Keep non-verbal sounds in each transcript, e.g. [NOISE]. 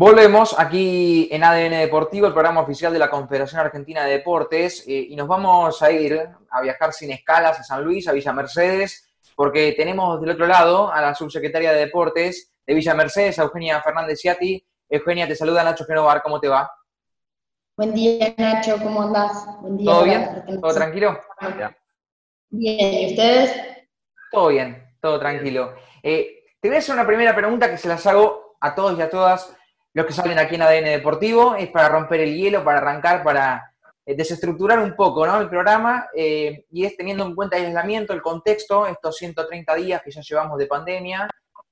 Volvemos aquí en ADN Deportivo, el programa oficial de la Confederación Argentina de Deportes, eh, y nos vamos a ir a viajar sin escalas a San Luis, a Villa Mercedes, porque tenemos del otro lado a la subsecretaria de Deportes de Villa Mercedes, Eugenia Fernández Ciati. Eugenia, te saluda Nacho Genovar, ¿cómo te va? Buen día, Nacho, ¿cómo andás? Buen día. ¿Todo bien? ¿Todo tranquilo? Bien, ¿y ustedes? Todo bien, todo tranquilo. Eh, te voy a hacer una primera pregunta que se las hago a todos y a todas los que salen aquí en ADN Deportivo, es para romper el hielo, para arrancar, para eh, desestructurar un poco ¿no? el programa, eh, y es teniendo en cuenta el aislamiento, el contexto, estos 130 días que ya llevamos de pandemia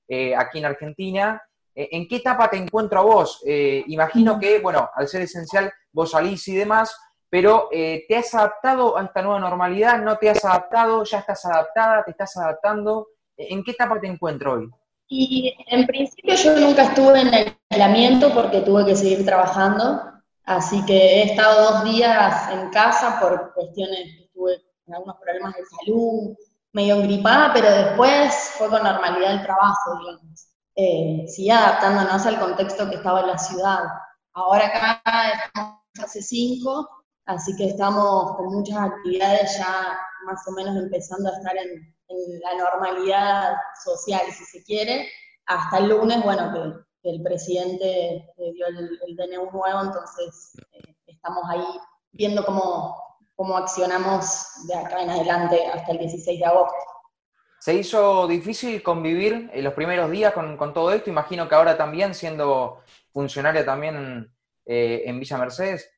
eh, aquí en Argentina. ¿En qué etapa te encuentro a vos? imagino que, bueno, al ser esencial, vos salís y demás, pero ¿te has adaptado a esta nueva normalidad? ¿No te has adaptado? ¿Ya estás adaptada? ¿Te estás adaptando? ¿En qué etapa te encuentro hoy? Y en principio yo nunca estuve en aislamiento porque tuve que seguir trabajando, así que he estado dos días en casa por cuestiones, tuve algunos problemas de salud, medio engripada, pero después fue con normalidad el trabajo, digamos. Eh, adaptándonos al contexto que estaba en la ciudad. Ahora acá estamos hace cinco, así que estamos con muchas actividades ya más o menos empezando a estar en, en la normalidad social, si se quiere, hasta el lunes, bueno, que, el presidente eh, dio el, DNU nuevo, entonces eh, estamos ahí viendo cómo, cómo accionamos de acá en adelante hasta el 16 de agosto. ¿Se hizo difícil convivir en los primeros días con, todo esto? Imagino que ahora también, siendo funcionaria también eh, en Villa Mercedes.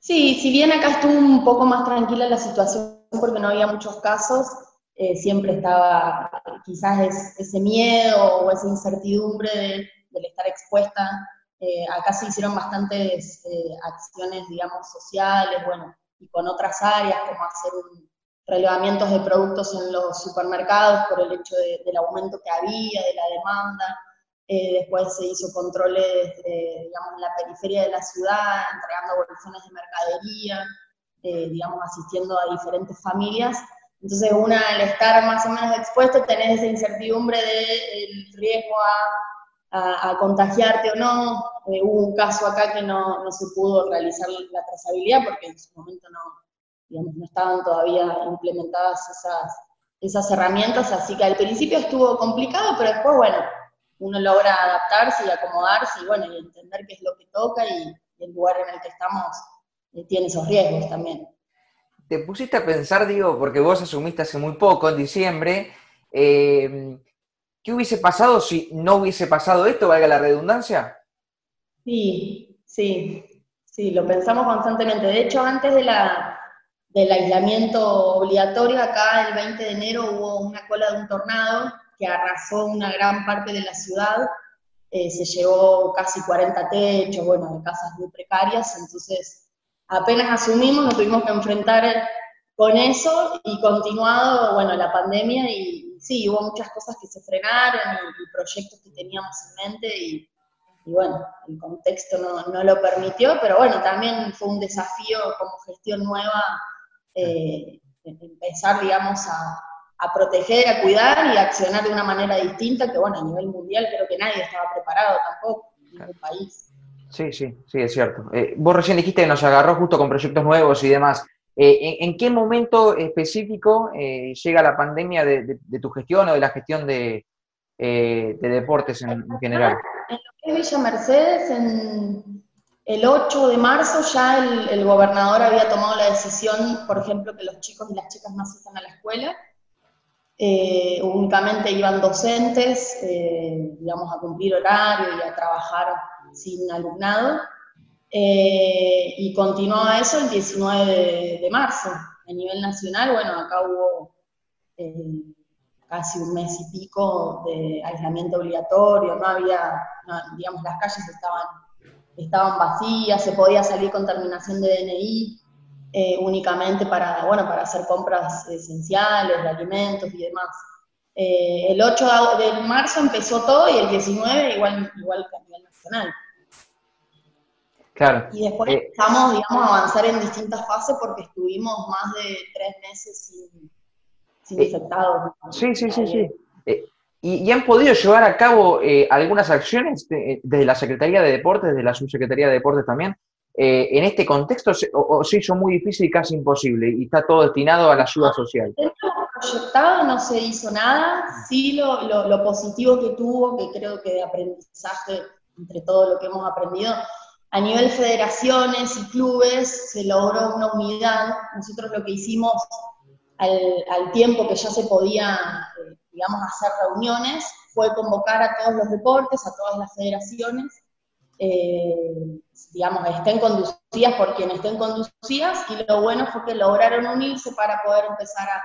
Sí, si bien acá estuvo un poco más tranquila la situación porque no había muchos casos, eh, siempre estaba quizás ese miedo o esa incertidumbre de, del estar expuesta. Eh, acá se hicieron bastantes eh, acciones, digamos, sociales, bueno, y con otras áreas, como hacer un, relevamientos de productos en los supermercados por el hecho del aumento que había, de la demanda. Después se hizo controles, digamos, en la periferia de la ciudad, entregando bolsones de mercadería. Eh, digamos, asistiendo a diferentes familias. Entonces, una, al estar más o menos expuesto, tenés esa incertidumbre del riesgo a, a, contagiarte o no. Eh, hubo un caso acá que no, no, se pudo realizar la trazabilidad porque en su momento no, digamos, no estaban todavía implementadas esas, esas herramientas, así que al principio estuvo complicado, pero después, bueno, uno logra adaptarse y acomodarse y, bueno, y entender qué es lo que toca y el lugar en el que estamos tiene esos riesgos también. Te pusiste a pensar, digo, porque vos asumiste hace muy poco, en diciembre, eh, ¿qué hubiese pasado si no hubiese pasado esto, valga la redundancia? Sí, sí, sí, lo pensamos constantemente. De hecho, antes de la, del aislamiento obligatorio, acá el 20 de enero hubo una cola de un tornado que arrasó una gran parte de la ciudad, eh, se llevó casi 40 techos, bueno, de casas muy precarias, entonces apenas asumimos, nos tuvimos que enfrentar con eso y continuado, bueno, la pandemia y sí, hubo muchas cosas que se frenaron y, proyectos que teníamos en mente y, bueno, el contexto no, lo permitió, pero bueno, también fue un desafío como gestión nueva eh, empezar, digamos, a, proteger, a cuidar y a accionar de una manera distinta, que bueno, a nivel mundial creo que nadie estaba preparado tampoco, en ningún país. Sí, sí, sí, es cierto. Eh, vos recién dijiste que nos agarró justo con proyectos nuevos y demás. Eh, ¿en, qué momento específico eh, llega la pandemia de, tu gestión o de la gestión de, deportes en, general? En lo que es Villa Mercedes, en el 8 de marzo ya el, gobernador había tomado la decisión, por ejemplo, que los chicos y las chicas no asistan a la escuela. Únicamente iban docentes, digamos, a cumplir horario y a trabajar sin alumnado. Eh, y continuaba eso el 19 de, marzo. A nivel nacional, bueno, acá hubo eh, casi un mes y pico de aislamiento obligatorio, no había, digamos, las calles estaban, estaban vacías, se podía salir con terminación de DNI eh, únicamente para, bueno, para hacer compras esenciales, de alimentos y demás. el 8 de marzo empezó todo y el 19 igual, igual a nivel nacional. Y después eh, empezamos, digamos, a avanzar en distintas fases porque estuvimos más de tres meses sin, sin eh, infectados. Sí, sí, sí, sí. Eh, ¿Y, han podido llevar a cabo eh, algunas acciones desde la Secretaría de Deportes, desde la Subsecretaría de Deportes también? Eh, en este contexto o, se hizo muy difícil y casi imposible y está todo destinado a la ayuda social? proyectado no se hizo nada, sí lo, lo, positivo que tuvo, que creo que de aprendizaje entre todo lo que hemos aprendido, a nivel federaciones y clubes se logró una unidad. Nosotros lo que hicimos al, tiempo que ya se podía, eh, digamos, hacer reuniones, fue convocar a todos los deportes, a todas las federaciones, eh, digamos, estén conducidas por quienes estén conducidas, y lo bueno fue que lograron unirse para poder empezar a,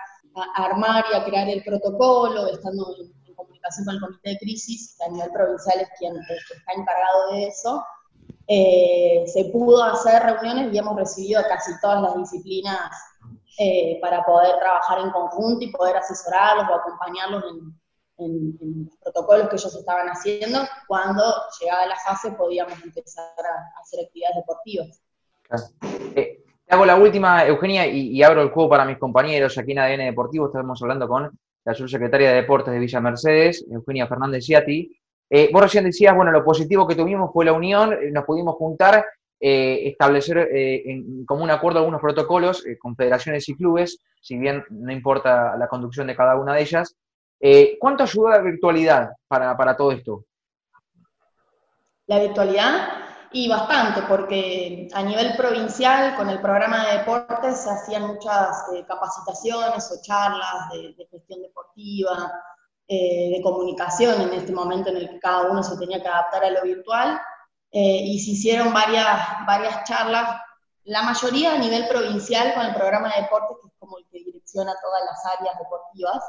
armar y a crear el protocolo, estando en, comunicación con el comité de crisis, a nivel provincial es quien está encargado de eso, eh, se pudo hacer reuniones y hemos recibido a casi todas las disciplinas eh, para poder trabajar en conjunto y poder asesorarlos o acompañarlos en, los protocolos que ellos estaban haciendo. Cuando llegaba la fase podíamos empezar a, hacer actividades deportivas. Eh, hago la última, Eugenia, y, abro el juego para mis compañeros aquí en ADN Deportivo. Estamos hablando con la subsecretaria de Deportes de Villa Mercedes, Eugenia Fernández Ciati. Eh, vos recién decías, bueno, lo positivo que tuvimos fue la unión, nos pudimos juntar eh, establecer eh, en común acuerdo algunos protocolos eh, con federaciones y clubes, si bien no importa la conducción de cada una de ellas. ¿Cuánto ayudó la virtualidad para, todo esto? La virtualidad y bastante, porque a nivel provincial, con el programa de deportes, se hacían muchas capacitaciones o charlas de, de gestión deportiva, de comunicación en este momento en el que cada uno se tenía que adaptar a lo virtual, eh, y se hicieron varias, varias charlas, la mayoría a nivel provincial con el programa de deportes, que es como el que direcciona todas las áreas deportivas,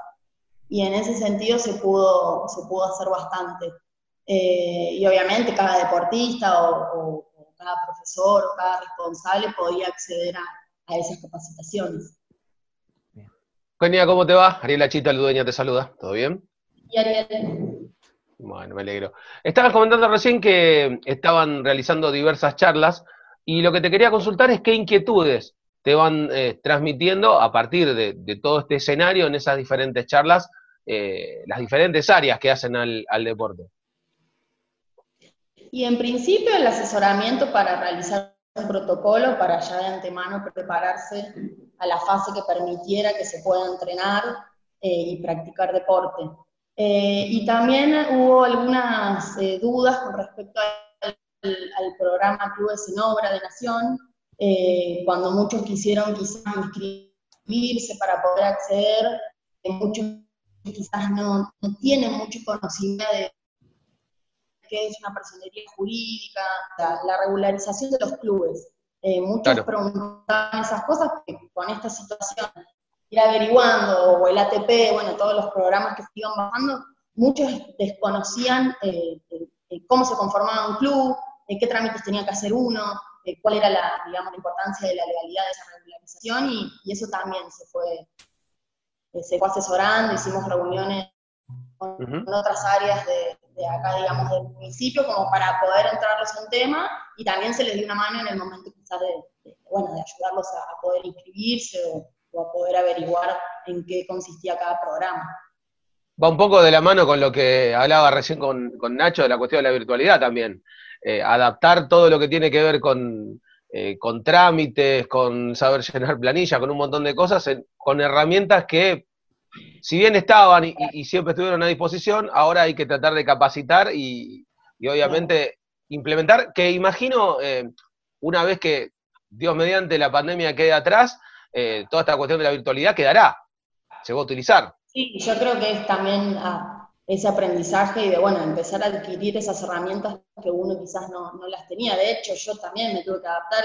y en ese sentido se pudo, se pudo hacer bastante. Eh, y obviamente cada deportista o, cada profesor o cada responsable podía acceder a, a esas capacitaciones. Kenia, ¿cómo te va? Ariela Chita, Ludeña te saluda. ¿Todo bien? Y Ariel. Bueno, me alegro. Estabas comentando recién que estaban realizando diversas charlas y lo que te quería consultar es qué inquietudes te van eh, transmitiendo a partir de, todo este escenario en esas diferentes charlas, eh, las diferentes áreas que hacen al, deporte. Y en principio el asesoramiento para realizar un protocolo para ya de antemano prepararse a la fase que permitiera que se pueda entrenar eh, y practicar deporte. Y también hubo algunas dudas con respecto al, programa Clubes en Obra de Nación, eh, cuando muchos quisieron quizás inscribirse para poder acceder, muchos quizás no, no, tienen mucho conocimiento de qué es una personería jurídica, la, regularización de los clubes. muchos preguntaban esas cosas con esta situación ir averiguando, o el ATP, bueno, todos los programas que se iban bajando, muchos desconocían eh, eh, eh, cómo se conformaba un club, qué trámites tenía que hacer uno, cuál era la, digamos, la importancia de la legalidad de esa regularización, y, eso también se fue, se fue asesorando, hicimos reuniones con, otras áreas de, acá, digamos, del municipio, como para poder entrarlos en tema, y también se les dio una mano en el momento quizás de, bueno, de ayudarlos a, a poder inscribirse o, a poder averiguar en qué consistía cada programa. Va un poco de la mano con lo que hablaba recién con, Nacho de la cuestión de la virtualidad también. Eh, adaptar todo lo que tiene que ver con, eh, con trámites, con saber llenar planilla, con un montón de cosas, con herramientas que, si bien estaban y, siempre estuvieron a disposición, ahora hay que tratar de capacitar y, obviamente implementar, que imagino, eh, una vez que Dios mediante la pandemia quede atrás, toda esta cuestión de la virtualidad quedará, se va a utilizar. Sí, yo creo que es también ah, ese aprendizaje y de, bueno, empezar a adquirir esas herramientas que uno quizás no, las tenía. De hecho, yo también me tuve que adaptar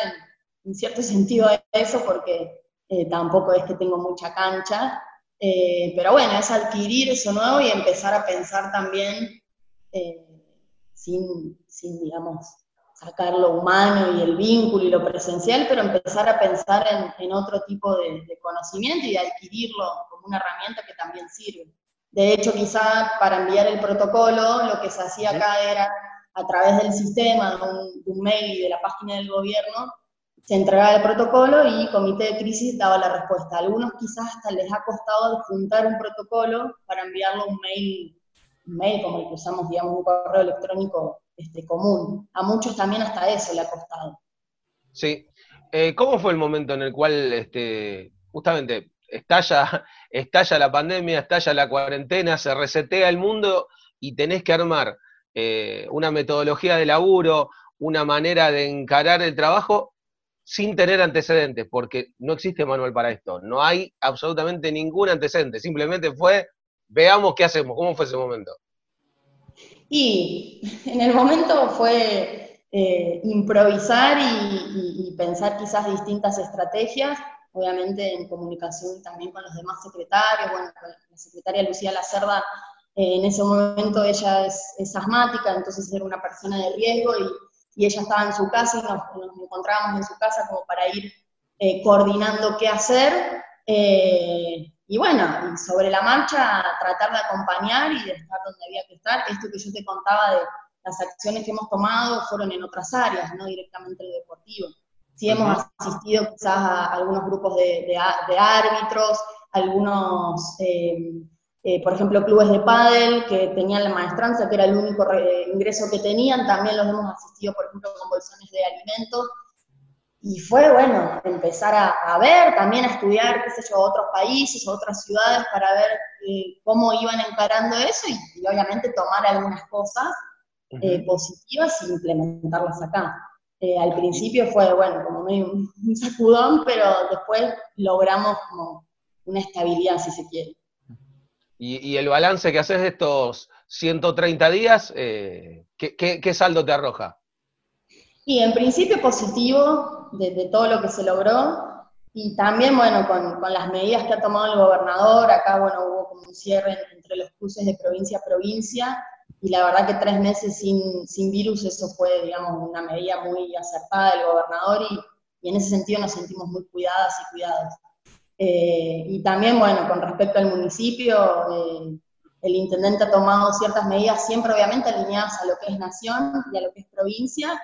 en, cierto [LAUGHS] sentido a eso porque eh, tampoco es que tengo mucha cancha. Eh, pero bueno, es adquirir eso nuevo y empezar a pensar también sin, sin, digamos, sacar lo humano y el vínculo y lo presencial, pero empezar a pensar en, otro tipo de, conocimiento y de adquirirlo como una herramienta que también sirve. De hecho, quizá para enviar el protocolo, lo que se hacía acá era a través del sistema, de un, de un mail y de la página del gobierno, se entregaba el protocolo y el comité de crisis daba la respuesta. A algunos quizás hasta les ha costado juntar un protocolo para enviarlo un mail mail como el que usamos, digamos, un correo electrónico este, común. A muchos también hasta eso le ha costado. Sí. Eh, ¿Cómo fue el momento en el cual este, justamente estalla, [LAUGHS] estalla la pandemia, estalla la cuarentena, se resetea el mundo y tenés que armar eh, una metodología de laburo, una manera de encarar el trabajo sin tener antecedentes, porque no existe manual para esto, no hay absolutamente ningún antecedente, simplemente fue, veamos qué hacemos, cómo fue ese momento. Y en el momento fue eh, improvisar y, pensar quizás distintas estrategias, obviamente en comunicación también con los demás secretarios, bueno, la secretaria Lucía Lacerda, eh, en ese momento ella es, asmática, entonces era una persona de riesgo y, ella estaba en su casa y nos, encontrábamos en su casa como para ir eh, coordinando qué hacer. Y bueno, sobre la marcha tratar de acompañar y de estar donde había que estar. Esto que yo te contaba de las acciones que hemos tomado fueron en otras áreas, no directamente el deportivo. Sí hemos asistido quizás a algunos grupos de, árbitros, algunos, eh, eh, por ejemplo, clubes de pádel que tenían la maestranza, que era el único ingreso que tenían, también los hemos asistido, por ejemplo, con bolsones de alimentos, y fue, bueno, empezar a, ver, también a estudiar, qué sé yo, otros países, otras ciudades para ver eh, cómo iban encarando eso y, obviamente tomar algunas cosas eh, positivas y implementarlas acá. Eh, al principio fue, bueno, como medio un, sacudón, pero después logramos como una estabilidad, si se quiere. Y, el balance que haces de estos 130 días, ¿qué, qué saldo te arroja? Y en principio positivo de, todo lo que se logró, y también, bueno, con, con, las medidas que ha tomado el gobernador, acá, bueno, hubo como un cierre entre los cruces de provincia a provincia, y la verdad que tres meses sin, sin virus, eso fue, digamos, una medida muy acertada del gobernador, y, y en ese sentido nos sentimos muy cuidadas y cuidados. Eh, y también, bueno, con respecto al municipio, eh, el intendente ha tomado ciertas medidas, siempre obviamente alineadas a lo que es nación y a lo que es provincia,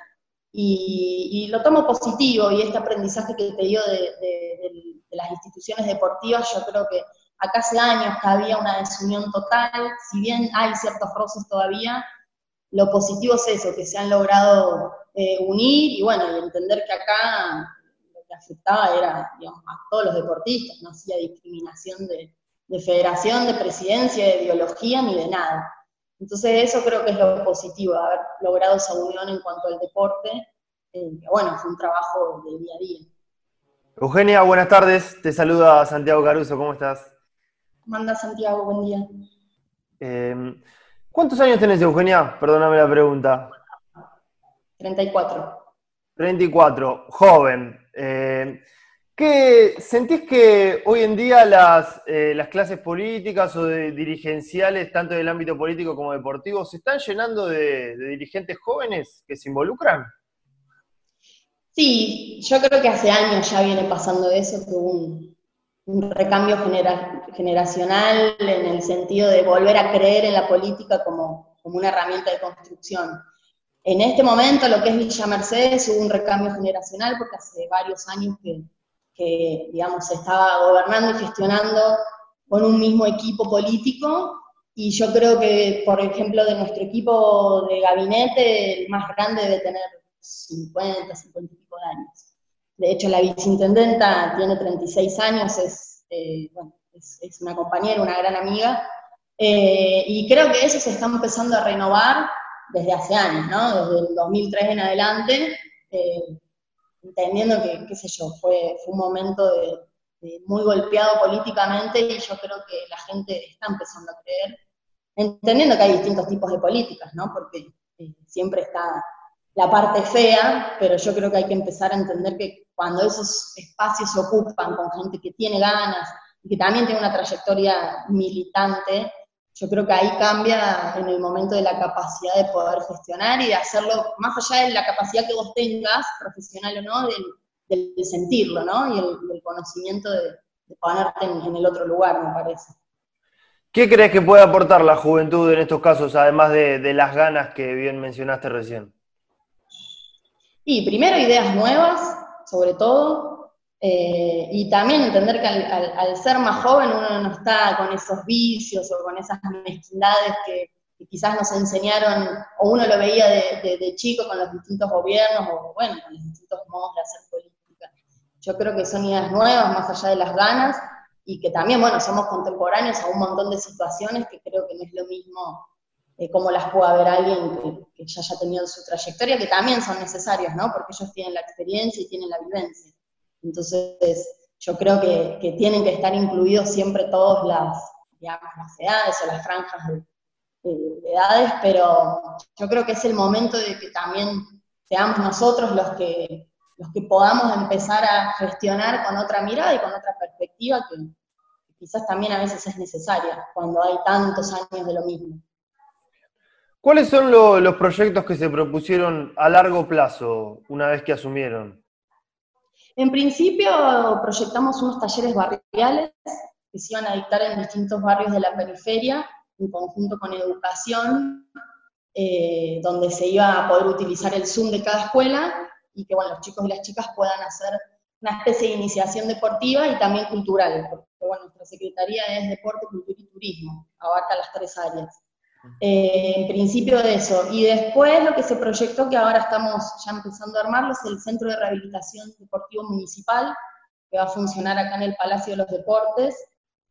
y, lo tomo positivo y este aprendizaje que te dio de, las instituciones deportivas, yo creo que acá hace años que había una desunión total, si bien hay ciertos roces todavía, lo positivo es eso, que se han logrado eh, unir y bueno, entender que acá lo que afectaba era a todos los deportistas, no hacía discriminación de, de federación, de presidencia, de ideología ni de nada. Entonces eso creo que es lo positivo, haber logrado esa unión en cuanto al deporte, eh, bueno, fue un trabajo de día a día. Eugenia, buenas tardes, te saluda Santiago Caruso, ¿cómo estás? ¿Cómo andas Santiago? Buen día. Em, ¿Cuántos años tenés, Eugenia? Perdóname la pregunta. 34. 34, joven. Eh, ¿Qué, ¿Sentís que hoy en día las, eh, las clases políticas o de dirigenciales, tanto del ámbito político como deportivo, se están llenando de, dirigentes jóvenes que se involucran? Sí, yo creo que hace años ya viene pasando eso, que un recambio generacional en el sentido de volver a creer en la política como, como una herramienta de construcción. En este momento, lo que es Villa Mercedes, hubo un recambio generacional porque hace varios años que que, digamos, estaba gobernando y gestionando con un mismo equipo político. Y yo creo que, por ejemplo, de nuestro equipo de gabinete, el más grande debe tener 50, 50 y pico de años. De hecho, la viceintendenta tiene 36 años, es, eh, bueno, es, es, una compañera, una gran amiga. Eh, y creo que eso se está empezando a renovar desde hace años, ¿no? Desde el 2003 en adelante. Eh, entendiendo que, qué sé yo, fue, fue un momento de, muy golpeado políticamente y yo creo que la gente está empezando a creer, entendiendo que hay distintos tipos de políticas, ¿no? Porque eh, siempre está la parte fea, pero yo creo que hay que empezar a entender que cuando esos espacios se ocupan con gente que tiene ganas y que también tiene una trayectoria militante, yo creo que ahí cambia en el momento de la capacidad de poder gestionar y de hacerlo, más allá de la capacidad que vos tengas, profesional o no, del, sentirlo, ¿no? Y el, conocimiento de, ponerte en, el otro lugar, me parece. ¿Qué crees que puede aportar la juventud en estos casos, además de, las ganas que bien mencionaste recién? Y primero ideas nuevas, sobre todo, eh, y también entender que al, ser más joven uno no está con esos vicios o con esas mezquindades que, quizás nos enseñaron, o uno lo veía de, chico con los distintos gobiernos, o bueno, con los distintos modos de hacer política. Yo creo que son ideas nuevas, más allá de las ganas, y que también, bueno, somos contemporáneos a un montón de situaciones que creo que no es lo mismo eh, como las pueda ver alguien que, ya haya tenido su trayectoria, que también son necesarios, ¿no? Porque ellos tienen la experiencia y tienen la vivencia. Entonces, yo creo que, tienen que estar incluidos siempre todas las edades o las franjas de, edades, pero yo creo que es el momento de que también seamos nosotros los que, los que podamos empezar a gestionar con otra mirada y con otra perspectiva que, quizás también a veces es necesaria cuando hay tantos años de lo mismo. ¿Cuáles son los proyectos que se propusieron a largo plazo una vez que asumieron? En principio proyectamos unos talleres barriales que se iban a dictar en distintos barrios de la periferia en conjunto con educación, eh, donde se iba a poder utilizar el Zoom de cada escuela y que bueno, los chicos y las chicas puedan hacer una especie de iniciación deportiva y también cultural, porque bueno, nuestra Secretaría es Deporte, Cultura y Turismo, abarca las tres áreas. Eh, en principio de eso. Y después lo que se proyectó, que ahora estamos ya empezando a armarlo, es el Centro de Rehabilitación Deportivo Municipal, que va a funcionar acá en el Palacio de los Deportes,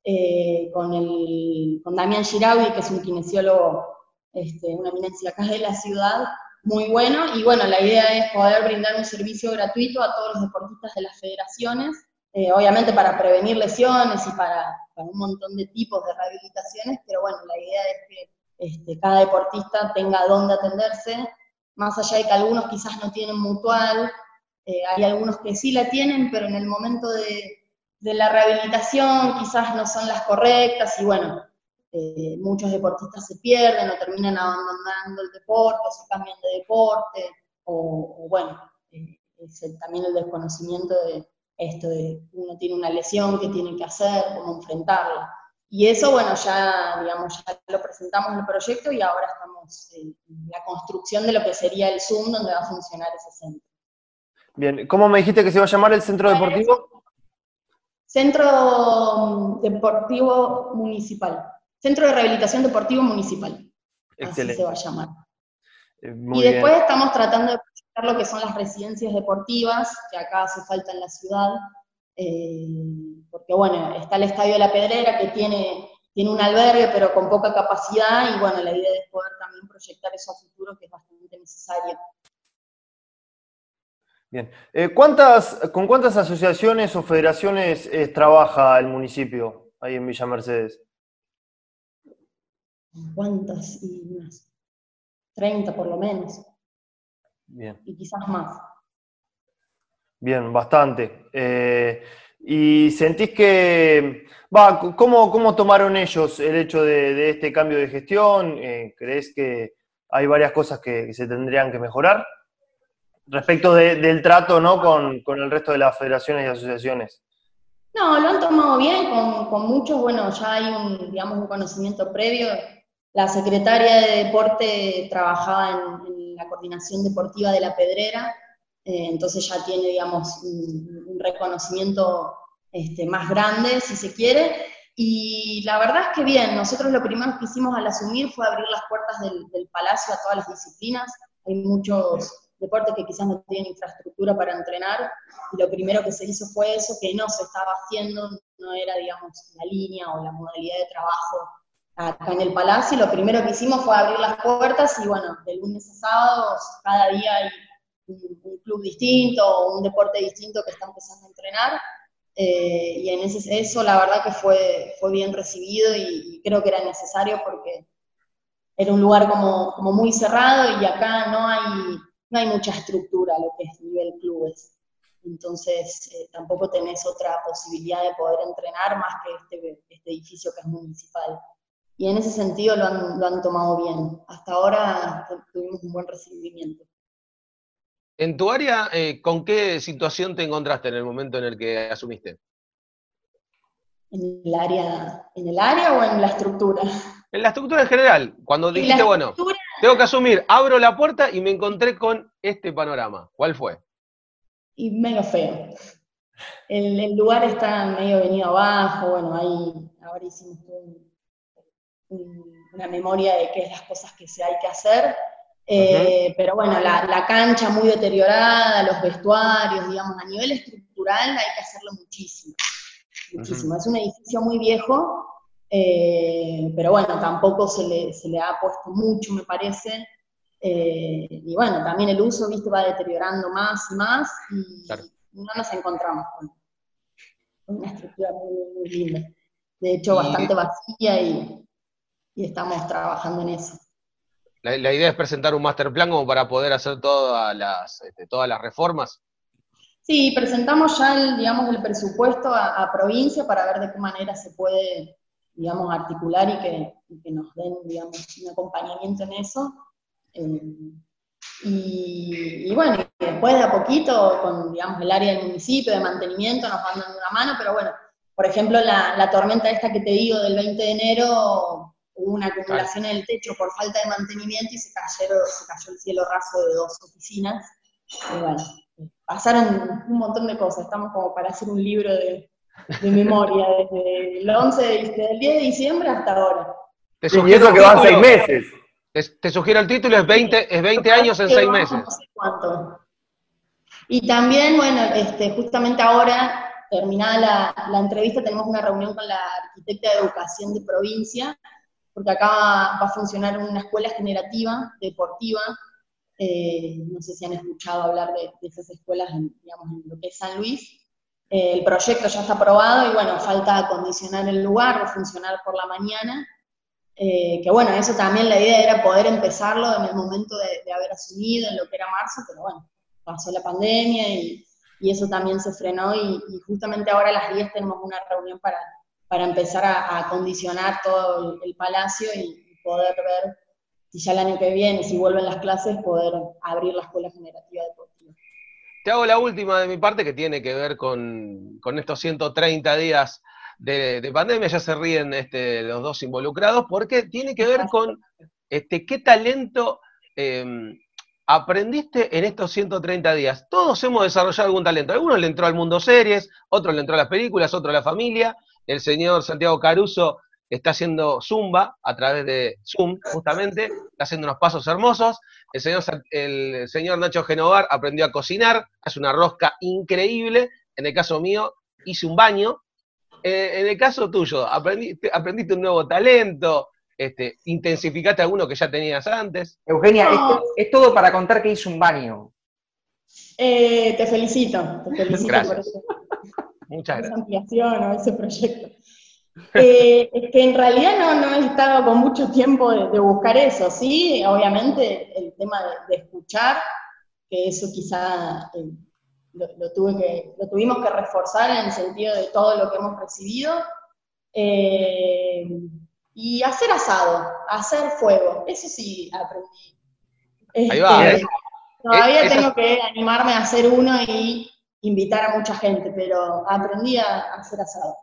eh, con, el, con Damián Giraudi, que es un kinesiólogo, este, una eminencia acá de la ciudad, muy bueno. Y bueno, la idea es poder brindar un servicio gratuito a todos los deportistas de las federaciones, eh, obviamente para prevenir lesiones y para, para, un montón de tipos de rehabilitaciones, pero bueno, la idea es que este, cada deportista tenga dónde atenderse, más allá de que algunos quizás no tienen mutual, eh, hay algunos que sí la tienen, pero en el momento de, la rehabilitación quizás no son las correctas y bueno, eh, muchos deportistas se pierden o terminan abandonando el deporte o se cambian de deporte o, bueno, eh, es también el desconocimiento de esto de uno tiene una lesión, que tiene que hacer, cómo enfrentarla. Y eso, bueno, ya, digamos, ya lo presentamos en el proyecto y ahora estamos en la construcción de lo que sería el Zoom donde va a funcionar ese centro. Bien, ¿cómo me dijiste que se va a llamar el centro deportivo? Centro Deportivo Municipal. Centro de Rehabilitación Deportivo Municipal. Excelente. Así se va a llamar. Eh, y después estamos tratando de proyectar lo que son las residencias deportivas, que acá hace falta en la ciudad, eh, porque bueno, está el Estadio de la Pedrera, que tiene, tiene un albergue, pero con poca capacidad, y bueno, la idea es poder también proyectar eso a futuro, que es bastante necesario. Bien. Eh, ¿cuántas, ¿Con cuántas asociaciones o federaciones eh, trabaja el municipio ahí en Villa Mercedes? ¿Cuántas? Y unas 30 por lo menos. Bien. Y quizás más. Bien, bastante. Eh, ¿Y sentís que, va, ¿cómo, cómo tomaron ellos el hecho de, este cambio de gestión? ¿Crees que hay varias cosas que se tendrían que mejorar? respecto del trato ¿no? Con, el resto de las federaciones y asociaciones. No, lo han tomado bien, con, muchos, bueno, ya hay un, digamos, un conocimiento previo. La secretaria de Deporte trabajaba en, la coordinación deportiva de la Pedrera, eh, entonces ya tiene, digamos, un, reconocimiento este, más grande, si se quiere. Y la verdad es que bien, nosotros lo primero que hicimos al asumir fue abrir las puertas del, del palacio a todas las disciplinas. Hay muchos deportes que quizás no tienen infraestructura para entrenar, y lo primero que se hizo fue eso, que no se estaba haciendo, no era, digamos, la línea o la modalidad de trabajo acá en el Palacio, lo primero que hicimos fue abrir las puertas, y bueno, de lunes a sábados, cada día hay un, club distinto o un deporte distinto que está empezando a entrenar, eh, y en ese, eso la verdad que fue, fue bien recibido y, creo que era necesario porque era un lugar como, como muy cerrado y acá no hay no hay mucha estructura lo que es nivel clubes. Entonces, eh, tampoco tenés otra posibilidad de poder entrenar más que este, este, edificio que es municipal. Y en ese sentido lo han, lo han tomado bien. Hasta ahora tuvimos un buen recibimiento. En tu área, eh, ¿con qué situación te encontraste en el momento en el que asumiste? ¿En el área, en el área o en la estructura? En la estructura en general, cuando dijiste, bueno, tengo que asumir, abro la puerta y me encontré con este panorama. ¿Cuál fue? Y medio feo. El, lugar está medio venido abajo, bueno, ahí ahora hicimos un, una memoria de qué es las cosas que se hay que hacer. Eh, pero bueno, la, cancha muy deteriorada, los vestuarios, digamos, a nivel estructural hay que hacerlo muchísimo. Muchísimo. Es un edificio muy viejo, eh, pero bueno, tampoco se le, se le, ha puesto mucho, me parece. Eh, y bueno, también el uso, viste, va deteriorando más y más y no nos encontramos con una estructura muy, linda. De hecho, bastante vacía y, estamos trabajando en eso. La, idea es presentar un master plan como para poder hacer todas las, este, todas las reformas. Sí, presentamos ya el, digamos, el presupuesto a, provincia para ver de qué manera se puede, digamos, articular y que, y que nos den, digamos, un acompañamiento en eso. Eh, y, bueno, después de a poquito, con digamos, el área del municipio de mantenimiento, nos van dando una mano, pero bueno, por ejemplo, la, tormenta esta que te digo del 20 de enero, hubo una acumulación en el techo por falta de mantenimiento y se, cayeron, se cayó el cielo raso de dos oficinas. Y bueno, pasaron un montón de cosas, estamos como para hacer un libro de, memoria, desde el 11 de, desde el 10 de diciembre hasta ahora. Te sugiero que van seis meses. Te, sugiero el título, es 20, es 20 años en 6 meses. No sé cuánto. Y también, bueno, este, justamente ahora, terminada la, entrevista, tenemos una reunión con la arquitecta de educación de provincia, porque acá va, a funcionar una escuela generativa, deportiva. Eh, no sé si han escuchado hablar de, esas escuelas en, digamos, en lo que es San Luis. Eh, el proyecto ya está aprobado y bueno, falta acondicionar el lugar, funcionar por la mañana eh, que bueno, eso también la idea era poder empezarlo en el momento de, haber asumido en lo que era marzo, pero bueno, pasó la pandemia y, eso también se frenó y, justamente ahora a las 10 tenemos una reunión para, para empezar a, acondicionar todo el, palacio y, poder ver si ya el año que viene, si vuelven las clases, poder abrir la escuela generativa deportiva. Te hago la última de mi parte que tiene que ver con, con estos 130 días de, pandemia, ya se ríen este, los dos involucrados, porque tiene que ver con este, qué talento em, aprendiste en estos 130 días. Todos hemos desarrollado algún talento. Algunos le entró al mundo series, otros le entró a las películas, otros a la familia. El señor Santiago Caruso está haciendo Zumba a través de Zoom, justamente, está haciendo unos pasos hermosos. El señor, el señor Nacho Genovar aprendió a cocinar, hace una rosca increíble. En el caso mío, hice un baño, eh, en el caso tuyo, aprendiste, aprendiste un nuevo talento, este, intensificaste alguno que ya tenías antes. Eugenia, es, todo para contar que hice un baño. Eh, te felicito, te felicito por eso. Muchas gracias. Esa ampliación o ese proyecto. [LAUGHS] Eh, es que en realidad no, no he estado con mucho tiempo de, buscar eso, sí, obviamente el tema de, escuchar, que eso quizá lo, tuve que, lo tuvimos que reforzar en el sentido de todo lo que hemos recibido. Eh, y hacer asado, hacer fuego, eso sí aprendí. Ahí va. Este, todavía tengo que animarme a hacer uno y invitar a mucha gente, pero aprendí a hacer asado.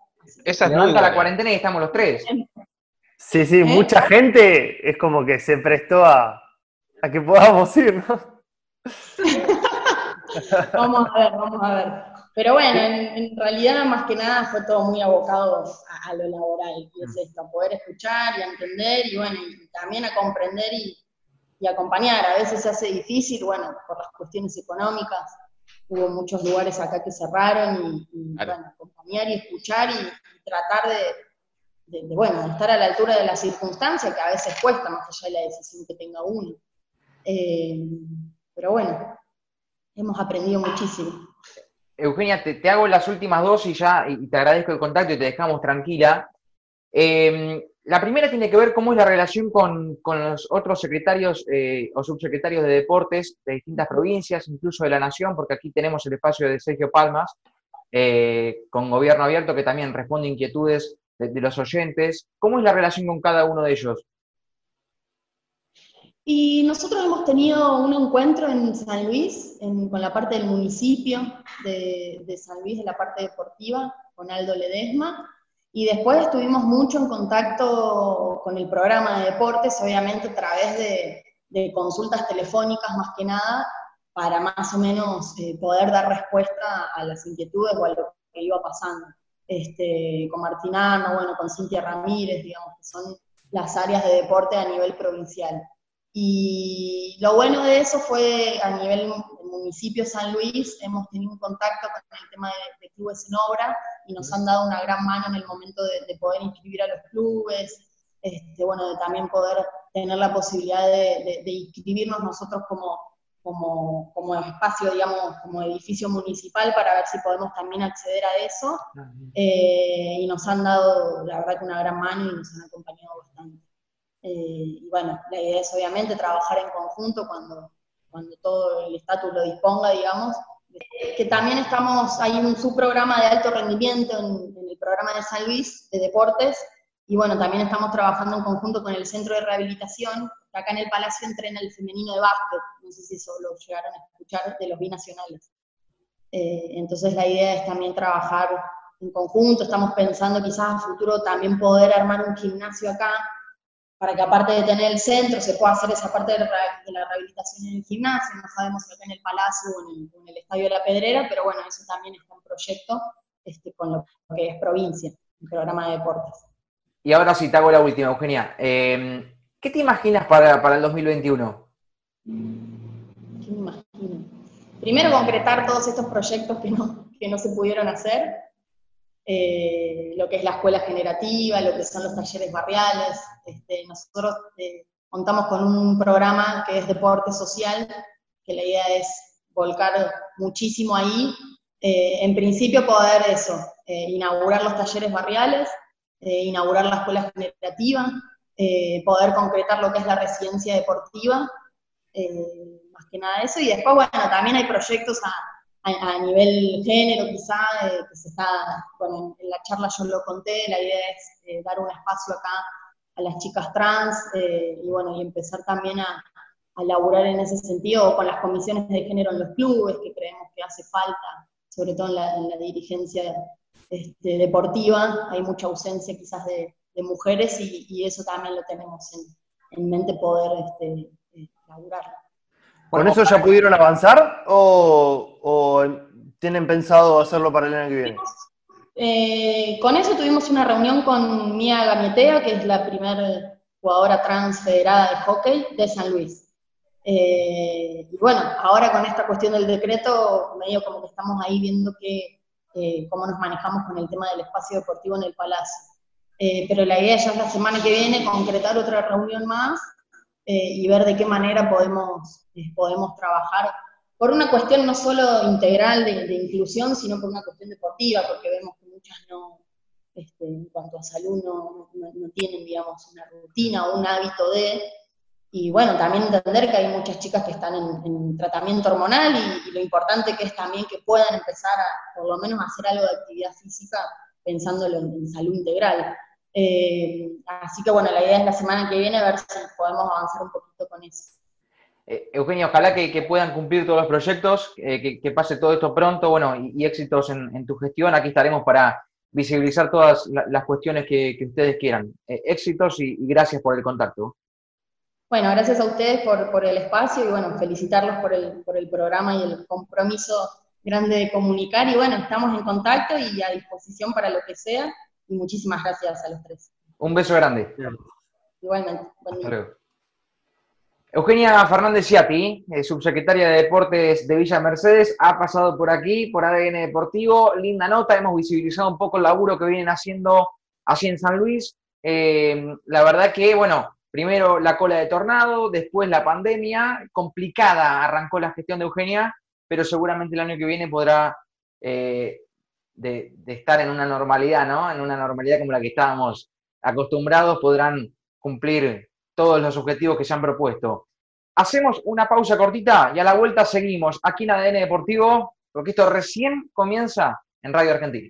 Esa es Levanta la cuarentena y estamos los tres. Sí, sí, ¿Eh? mucha gente es como que se prestó a, a que podamos ir, ¿no? [LAUGHS] vamos a ver, vamos a ver. Pero bueno, en, realidad más que nada fue todo muy abocado a, lo laboral, y es esto, poder escuchar y entender y bueno, y también a comprender y, acompañar. A veces se hace difícil, bueno, por las cuestiones económicas, hubo muchos lugares acá que cerraron y, bueno, acompañar y escuchar y, tratar de, bueno, estar a la altura de la circunstancia que a veces cuesta, más allá de la decisión que tenga uno. Eh, pero bueno, hemos aprendido muchísimo. Eugenia, te, hago las últimas dos y ya y te agradezco el contacto y te dejamos tranquila. Em, la primera tiene que ver cómo es la relación con, los otros secretarios eh, o subsecretarios de deportes de distintas provincias, incluso de la Nación, porque aquí tenemos el espacio de Sergio Palmas, eh, con Gobierno Abierto, que también responde inquietudes de los oyentes. ¿Cómo es la relación con cada uno de ellos? Y nosotros hemos tenido un encuentro en San Luis, con la parte del municipio de, San Luis, de la parte deportiva, con Aldo Ledesma, y después estuvimos mucho en contacto con el programa de deportes, obviamente a través de, consultas telefónicas más que nada, para más o menos eh, poder dar respuesta a las inquietudes o a lo que iba pasando. Este, con Martinano, bueno, con Cintia Ramírez, digamos, que son las áreas de deporte a nivel provincial. Y lo bueno de eso fue a nivel municipio San Luis, hemos tenido un contacto con el tema de, clubes en obra y nos han dado una gran mano en el momento de, poder inscribir a los clubes, este, bueno, de también poder tener la posibilidad de, inscribirnos nosotros como, como, como, espacio, digamos, como edificio municipal para ver si podemos también acceder a eso. Eh, y nos han dado, la verdad, que una gran mano y nos han acompañado bastante. Eh, y bueno, la idea es obviamente trabajar en conjunto cuando, cuando todo el estatus lo disponga, digamos. Que también estamos, hay un subprograma de alto rendimiento en, el programa de San Luis de deportes, y bueno, también estamos trabajando en conjunto con el centro de rehabilitación, que acá en el Palacio entrena el femenino de básquet, no sé si eso lo llegaron a escuchar, de los binacionales. Eh, entonces la idea es también trabajar en conjunto, estamos pensando quizás a futuro también poder armar un gimnasio acá, para que aparte de tener el centro se pueda hacer esa parte de la, rehabilitación en el gimnasio, no sabemos si acá en el Palacio o en el, Estadio de la Pedrera, pero bueno, eso también está en proyecto este, con lo que es provincia, el programa de deportes. Y ahora sí, te hago la última, Eugenia. Em, ¿Qué te imaginas para, para el 2021? ¿Qué me imagino? Primero concretar todos estos proyectos que no, que no se pudieron hacer, eh, lo que es la escuela generativa, lo que son los talleres barriales. Este, nosotros eh, contamos con un programa que es deporte social, que la idea es volcar muchísimo ahí. Eh, en principio poder eso, inaugurar los talleres barriales, inaugurar la escuela generativa, poder concretar lo que es la residencia deportiva, más que nada eso. Y después, bueno, también hay proyectos a, a, nivel género quizá, eh, que se está, bueno, en la charla yo lo conté, la idea es eh, dar un espacio acá a las chicas trans eh, y bueno, y empezar también a, a laburar en ese sentido con las comisiones de género en los clubes, que creemos que hace falta, sobre todo en la, dirigencia este, deportiva, hay mucha ausencia quizás de, mujeres y, eso también lo tenemos en, mente poder este, laburar. ¿Con eso ya pudieron avanzar o, tienen pensado hacerlo para el año que viene? Eh, con eso tuvimos una reunión con Mía Gamietea, que es la primera jugadora trans federada de hockey de San Luis. Eh, y bueno, ahora con esta cuestión del decreto, medio como que estamos ahí viendo que, eh, cómo nos manejamos con el tema del espacio deportivo en el Palacio. pero la idea ya es la semana que viene concretar otra reunión más eh, y ver de qué manera podemos, eh, podemos trabajar por una cuestión no solo integral de, inclusión, sino por una cuestión deportiva, porque vemos que muchas no, este, en cuanto a salud, no, no, tienen, digamos, una rutina o un hábito de, y bueno, también entender que hay muchas chicas que están en, tratamiento hormonal y, lo importante que es también que puedan empezar a, por lo menos, a hacer algo de actividad física pensándolo en salud integral. Eh, así que bueno, la idea es la semana que viene ver si podemos avanzar un poquito con eso. Eh, Eugenio, ojalá que, puedan cumplir todos los proyectos, eh, que, pase todo esto pronto, bueno, y, éxitos en, tu gestión. Aquí estaremos para visibilizar todas las cuestiones que, ustedes quieran. éxitos y, gracias por el contacto. Bueno, gracias a ustedes por, el espacio y bueno, felicitarlos por el, por el programa y el compromiso grande de comunicar. Y bueno, estamos en contacto y a disposición para lo que sea y muchísimas gracias a los tres. Un beso grande. Igualmente. Eugenia Fernández Ciapi, eh, subsecretaria de Deportes de Villa Mercedes, ha pasado por aquí, por ADN Deportivo. Linda nota, hemos visibilizado un poco el laburo que vienen haciendo así en San Luis. Eh, la verdad que, bueno, primero la cola de tornado, después la pandemia. Complicada arrancó la gestión de Eugenia, pero seguramente el año que viene podrá eh, de, estar en una normalidad, ¿no? En una normalidad como la que estábamos acostumbrados, podrán cumplir todos los objetivos que se han propuesto. Hacemos una pausa cortita y a la vuelta seguimos aquí en ADN Deportivo, porque esto recién comienza en Radio Argentina.